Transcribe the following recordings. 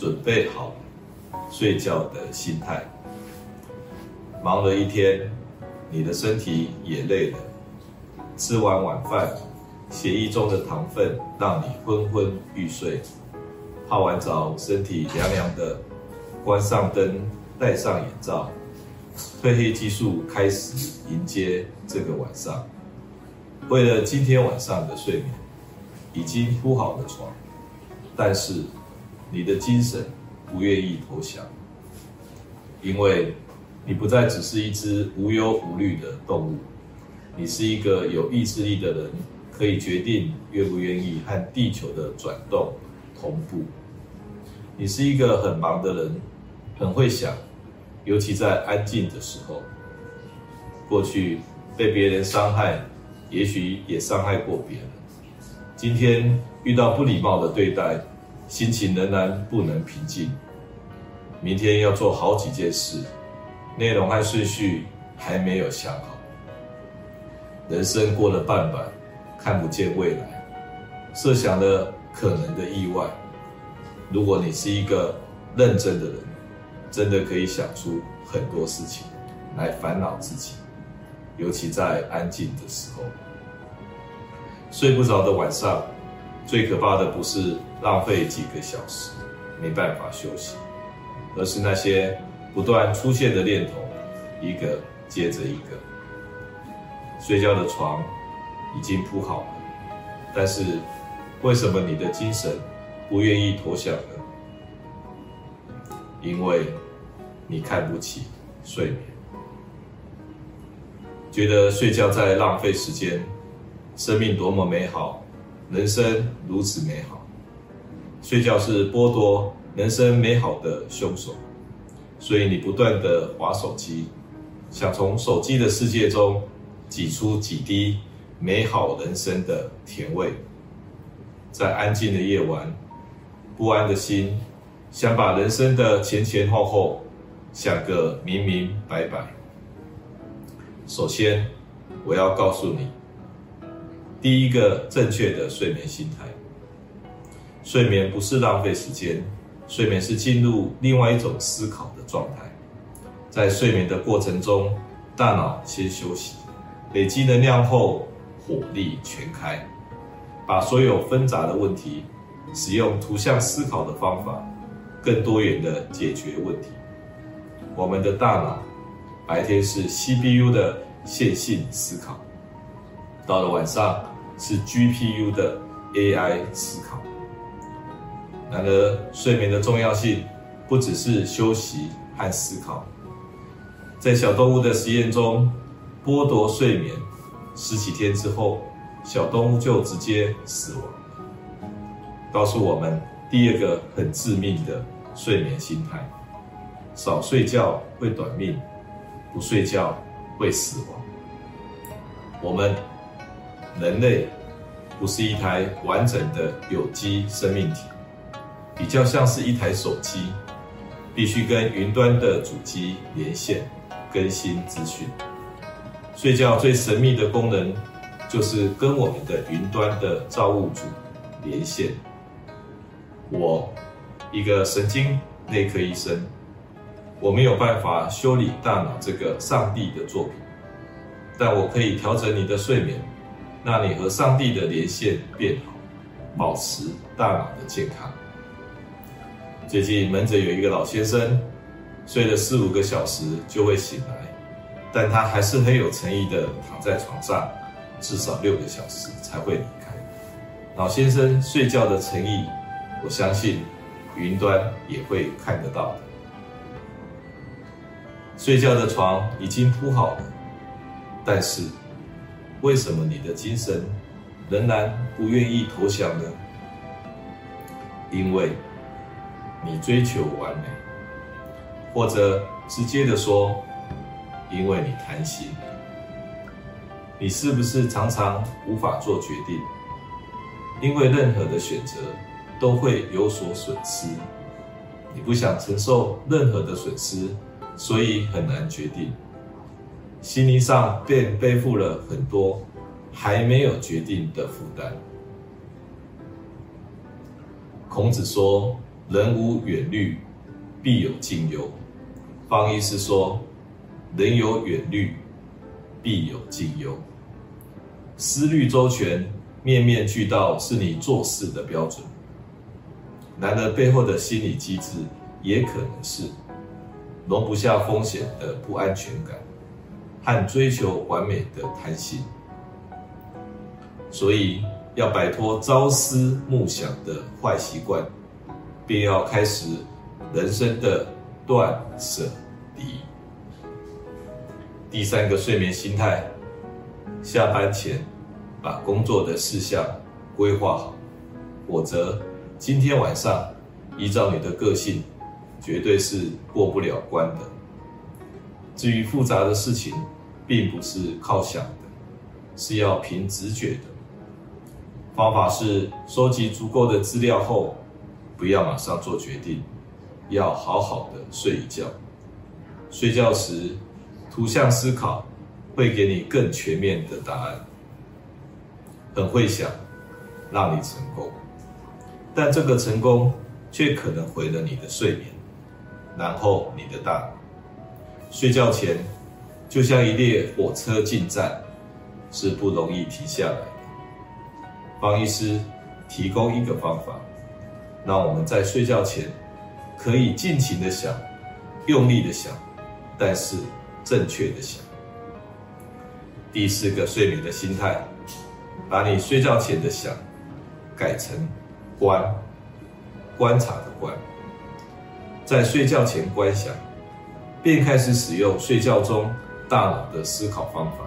准备好睡觉的心态。忙了一天，你的身体也累了，吃完晚饭，血液中的糖分让你昏昏欲睡。泡完澡，身体凉凉的，关上灯，戴上眼罩，褪黑激素开始迎接这个晚上。为了今天晚上的睡眠，已经铺好了床，但是你的精神不愿意投降，因为你不再只是一只无忧无虑的动物，你是一个有意志力的人，可以决定愿不愿意和地球的转动同步。你是一个很忙的人，很会想，尤其在安静的时候。过去被别人伤害，也许也伤害过别人。今天遇到不礼貌的对待，心情仍然不能平静。明天要做好几件事，内容和顺序还没有想好。人生过了半百，看不见未来，设想了可能的意外。如果你是一个认真的人，真的可以想出很多事情来烦恼自己，尤其在安静的时候。睡不着的晚上，最可怕的不是浪费几个小时没办法休息，而是那些不断出现的念头，一个接着一个。睡觉的床已经铺好了，但是为什么你的精神不愿意投降呢？因为你看不起睡眠，觉得睡觉在浪费时间，生命多么美好，人生如此美好，睡觉是剥夺人生美好的凶手，所以你不断地滑手机，想从手机的世界中挤出几滴美好人生的甜味，在安静的夜晚。不安的心，想把人生的前前后后想个明明白白。首先，我要告诉你，第一个正确的睡眠心态。睡眠不是浪费时间，睡眠是进入另外一种思考的状态。在睡眠的过程中，大脑先休息，累积能量后，火力全开，把所有纷杂的问题。使用图像思考的方法，更多元的解决问题。我们的大脑白天是 CPU 的线性思考，到了晚上是 GPU 的 AI 思考。然而，睡眠的重要性不只是休息和思考。在小动物的实验中，剥夺睡眠十几天之后，小动物就直接死亡。告诉我们第二个很致命的睡眠心态：少睡觉会短命，不睡觉会死亡。我们人类不是一台完整的有机生命体，比较像是一台手机，必须跟云端的主机连线，更新资讯。睡觉最神秘的功能，就是跟我们的云端的造物主连线。我，一个神经内科医生，我没有办法修理大脑这个上帝的作品，但我可以调整你的睡眠，让你和上帝的连线变好，保持大脑的健康。最近门诊有一个老先生，睡了四五个小时就会醒来，但他还是很有诚意的躺在床上，至少六个小时才会离开。老先生睡觉的诚意。我相信，云端也会看得到的。睡觉的床已经铺好了，但是为什么你的精神仍然不愿意投降呢？因为你追求完美，或者直接的说，因为你贪心。你是不是常常无法做决定？因为任何的选择。都会有所损失，你不想承受任何的损失，所以很难决定。心灵上便背负了很多还没有决定的负担。孔子说：“人无远虑，必有近忧。方医师说，人有远虑，必有近忧。思虑周全，面面俱到，是你做事的标准。然而背后的心理机制，也可能是容不下风险的不安全感，和追求完美的贪心。所以，要摆脱朝思暮想的坏习惯，便要开始人生的断舍离。第三个睡眠心态，下班前把工作的事项规划好，否则今天晚上依照你的个性，绝对是过不了关的。至于复杂的事情，并不是靠想的，是要凭直觉的。方法是收集足够的资料后，不要马上做决定，要好好的睡一觉。睡觉时，图像思考会给你更全面的答案。很会想，让你成功，但这个成功却可能毁了你的睡眠，然后你的大脑。睡觉前，就像一列火车进站，是不容易停下来的。方医师提供一个方法，那我们在睡觉前可以尽情的想，用力的想，但是正确的想。第四个睡眠的心态，把你睡觉前的想改成观，观察的观，在睡觉前观想，便开始使用睡觉中大脑的思考方法。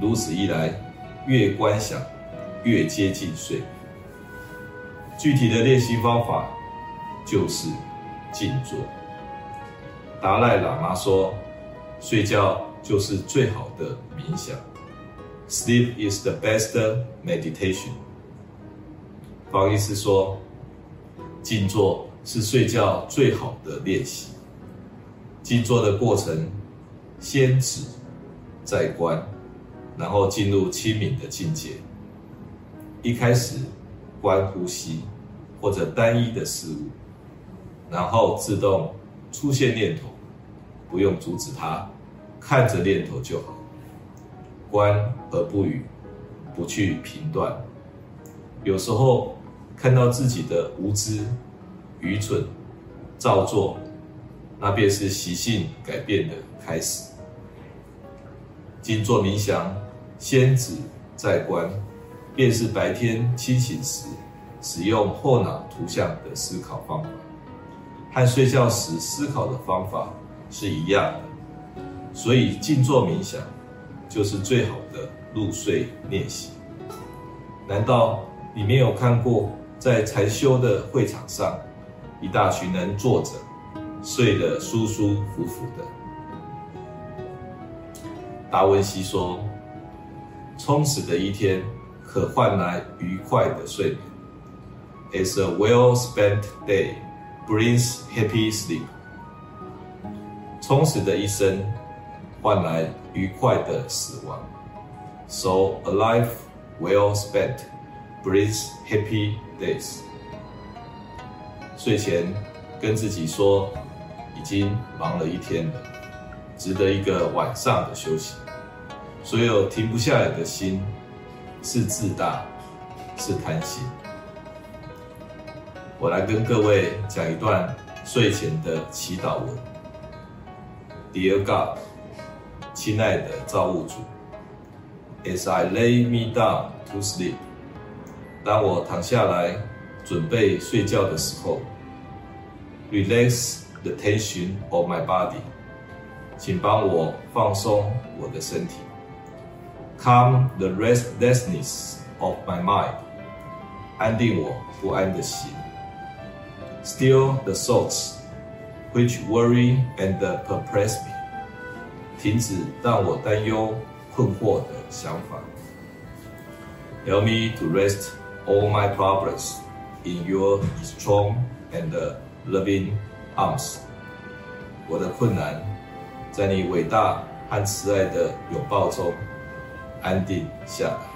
如此一来，越观想。越接近睡眠。具体的练习方法就是静坐。达赖喇嘛说：“睡觉就是最好的冥想。” Sleep is the best meditation。方医师说：“静坐是睡觉最好的练习。静坐的过程，先止，再观，然后进入清明的境界。”一开始观呼吸或者单一的事物，然后自动出现念头，不用阻止它，看着念头就好。观而不语，不去评断。有时候看到自己的无知、愚蠢、造作，那便是习性改变的开始。静坐冥想，先止再观。便是白天清醒时使用后脑图像的思考方法，和睡觉时思考的方法是一样的。所以静坐冥想就是最好的入睡练习。难道你没有看过在禅修的会场上，一大群人坐着，睡得舒舒服服的？达文西说：“充实的一天。”可换来愉快的睡眠。As a well-spent day brings happy sleep。充实的一生换来愉快的死亡。So a life well spent brings happy days。睡前跟自己说，已经忙了一天了，值得一个晚上的休息。所有停不下来的心。是自大，是贪心。我来跟各位讲一段睡前的祈祷文。Dear God，亲爱的造物主，As I lay me down to sleep，当我躺下来准备睡觉的时候，Relax the tension of my body，请帮我放松我的身体。Calm the restlessness of my mind，安定我不安的心。Still the thoughts which worry and perplex me，停止让我担忧困惑的想法。Help me to rest all my problems in your strong and loving arms。我的困难在你伟大和慈爱的拥抱中。安定下来。